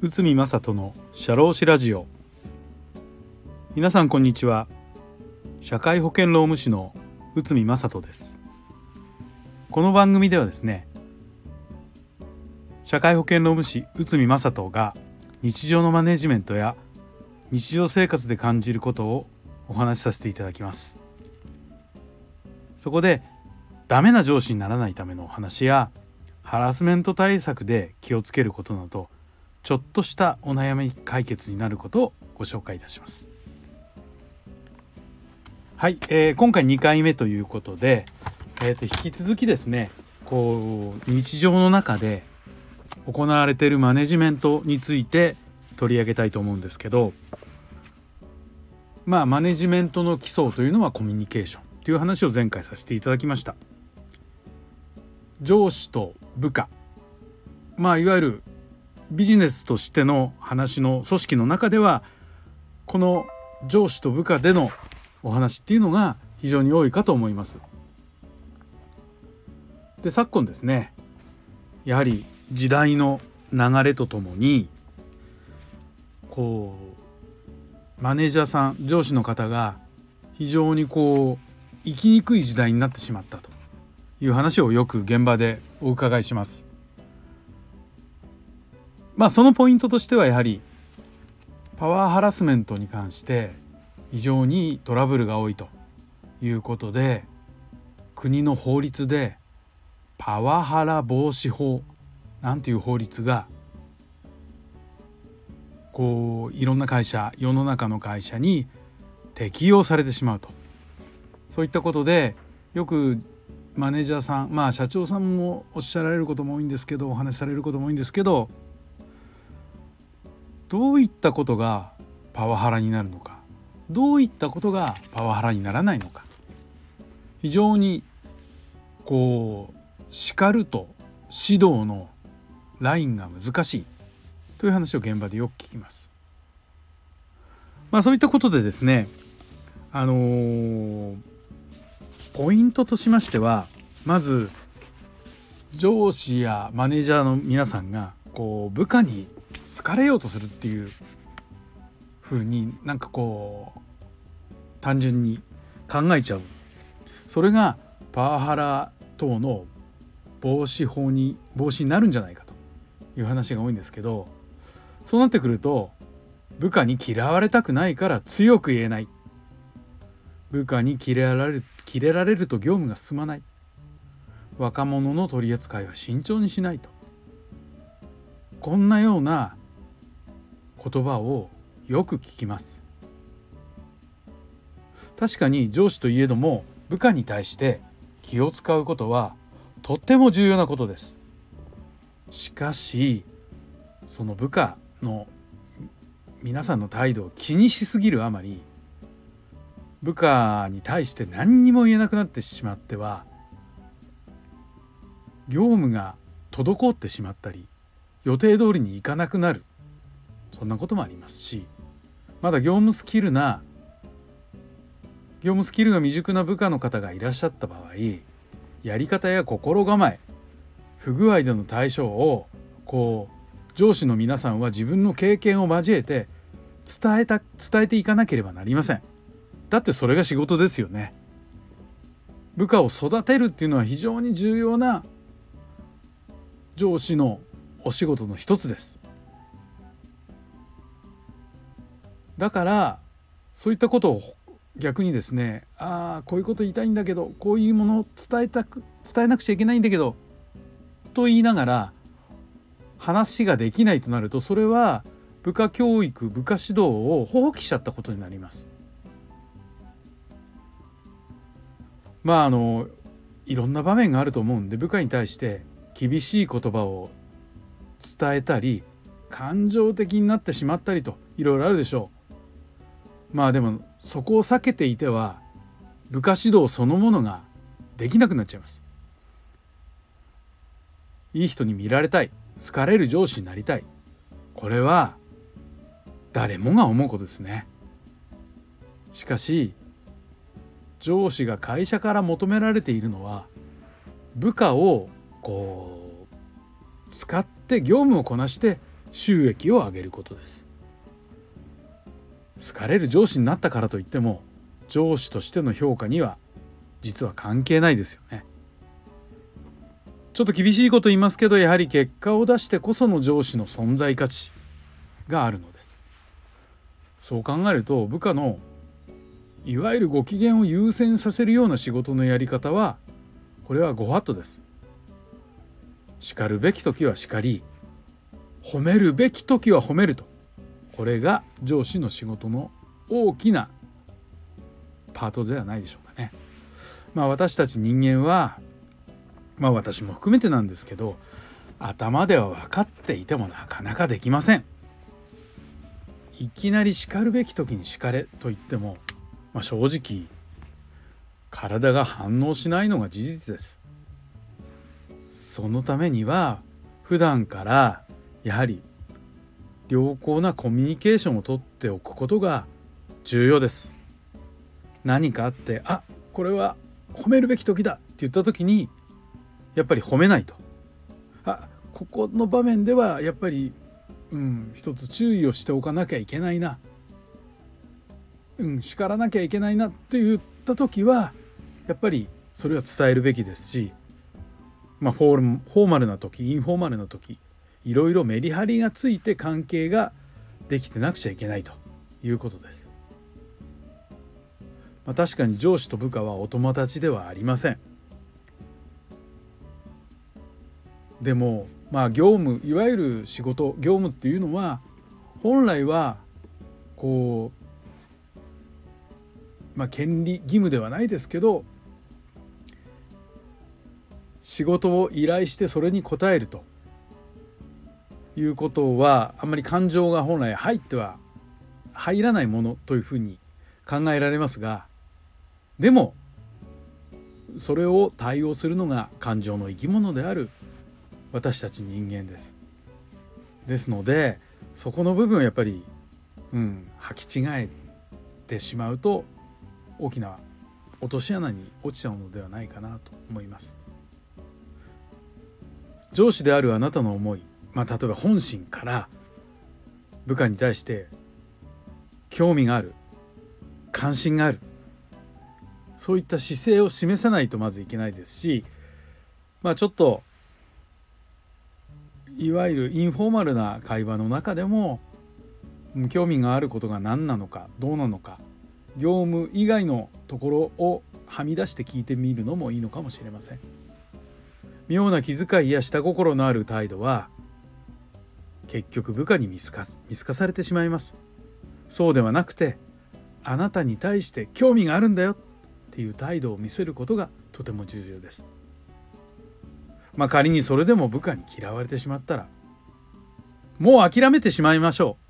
内海正人の社労士ラジオ。皆さんこんにちは。社会保険労務士の内海正人です。この番組ではですね社会保険労務士内海正人が日常のマネジメントや日常生活で感じることをお話しさせていただきます。そこでダメな上司にならないためのお話やハラスメント対策で気をつけることなどちょっとしたお悩み解決になることをご紹介いたします。はい、えー、今回2回目ということで、えー、と引き続きですねこう日常の中で行われているマネジメントについて取り上げたいと思うんですけどまあマネジメントの基礎というのはコミュニケーションという話を前回させていただきました。上司と部下まあいわゆるビジネスとしての話の組織の中ではこの上司と部下でのお話っていうのが非常に多いかと思います。で昨今ですねやはり時代の流れとともにこうマネージャーさん上司の方が非常にこう生きにくい時代になってしまったという話をよく現場でお伺いします。まあそのポイントとしてはやはりパワーハラスメントに関して非常にトラブルが多いということで国の法律でパワハラ防止法なんていう法律がこういろんな会社世の中の会社に適用されてしまうとそういったことでよくマネージャーさんまあ社長さんもおっしゃられることも多いんですけどお話しされることも多いんですけどどういったことがパワハラになるのか？どういったことがパワハラにならないのか？非常にこう叱ると指導のラインが難しいという話を現場でよく聞きます。まあそういったことでですねあのー、ポイントとしましてはまず上司やマネージャーの皆さんがこう部下に好かれようとするっていう風になんかこう単純に考えちゃう。それがパワハラ等の防止法に防止になるんじゃないかという話が多いんですけどそうなってくると部下に嫌われたくないから強く言えない。部下にキレられるキレられると業務が進まない。若者の取り扱いは慎重にしないと。こんなような言葉をよく聞きます。確かに上司といえども部下に対して気を使うことはとっても重要なことです。しかしその部下の皆さんの態度を気にしすぎるあまり部下に対して何にも言えなくなってしまっては業務が滞ってしまったり予定通りにいかなくなる。そんなこともありますしまだ業務スキルな業務スキルが未熟な部下の方がいらっしゃった場合やり方や心構え不具合での対処をこう上司の皆さんは自分の経験を交えて伝えた伝えていかなければなりません。だってそれが仕事ですよね部下を育てるっていうのは非常に重要な上司のお仕事の一つですだからそういったことを逆にですねああこういうこと言いたいんだけどこういうものを伝えたく伝えなくちゃいけないんだけどと言いながら話ができないとなるとそれは部下教育部下指導を放棄しちゃったことになります。まああのいろんな場面があると思うんで部下に対して厳しい言葉を伝えたり感情的になってしまったりといろいろあるでしょう。まあでもそこを避けていては部下指導そのものができなくなっちゃいますいい人に見られたい好かれる上司になりたいこれは誰もが思うことですねしかし上司が会社から求められているのは部下をこう使って業務をこなして収益を上げることです。好かれる上司になったからといっても上司としての評価には実は関係ないですよね。ちょっと厳しいこと言いますけどやはり結果を出してこその上司の存在価値があるのです。そう考えると部下のいわゆるご機嫌を優先させるような仕事のやり方はこれはご法度です。叱るべき時は叱り褒めるべき時は褒めると。これが上司の仕事の大きなパートではないでしょうかね。まあ私たち人間はまあ私も含めてなんですけど頭では分かっていてもなかなかできません。いきなり叱るべき時に叱れと言っても、まあ、正直体が反応しないのが事実です。そのためには普段からやはり良好なコミュニケーションをとっておくことが重要です。何かあってあこれは褒めるべき時だって言った時にやっぱり褒めないと。あここの場面ではやっぱり、うん、一つ注意をしておかなきゃいけないな、うん、叱らなきゃいけないなって言った時はやっぱりそれは伝えるべきですし、まあ、フォーマルな時インフォーマルな時いろいろメリハリがついて関係ができてなくちゃいけないということです。まあ、確かに上司と部下はお友達ではありません。でもまあ業務いわゆる仕事業務っていうのは本来はこうまあ権利義務ではないですけど仕事を依頼してそれに応えるということはあんまり感情が本来入っては入らないものというふうに考えられますがでもそれを対応するのが感情の生き物である私たち人間です。ですのでそこの部分をやっぱり、うん、履き違えてしまうと大きな落とし穴に落ちちゃうのではないかなと思います。上司であるあなたの思い、まあ、例えば本心から部下に対して興味がある関心があるそういった姿勢を示さないとまずいけないですしまあちょっといわゆるインフォーマルな会話の中でも興味があることが何なのかどうなのか業務以外のところをはみ出して聞いてみるのもいいのかもしれません。妙な気遣いや下心のある態度は結局部下に見透か見透かされてしまいます。そうではなくてあなたに対して興味があるんだよっていう態度を見せることがとても重要です。まあ仮にそれでも部下に嫌われてしまったらもう諦めてしまいましょう。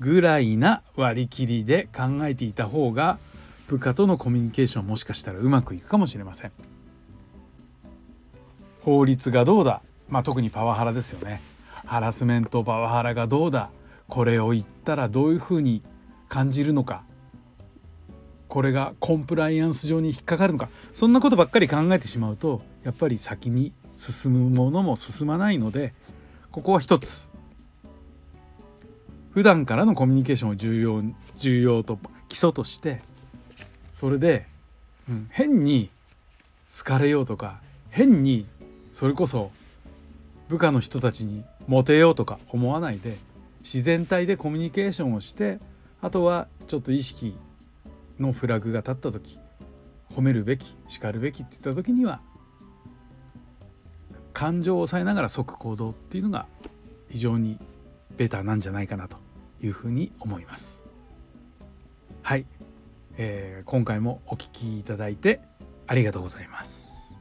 ぐらいな割り切りで考えていた方が部下とのコミュニケーションもしかしたらうまくいくかもしれません。法律がどうだ。まあ特にパワハラですよね。ハラスメントパワハラがどうだ。これを言ったらどういうふうに感じるのか。これがコンプライアンス上に引っかかるのか。そんなことばっかり考えてしまうとやっぱり先に進むものも進まないのでここは一つ普段からのコミュニケーションを重要重要と基礎としてそれで、うん、変に好かれようとか変にそれこそ部下の人たちにモテようとか思わないで自然体でコミュニケーションをしてあとはちょっと意識のフラグが立った時褒めるべき叱るべきって言った時には感情を抑えながら即行動っていうのが非常にベターなんじゃないかなというふうに思います。はい、えー、今回もお聴きいただいてありがとうございます。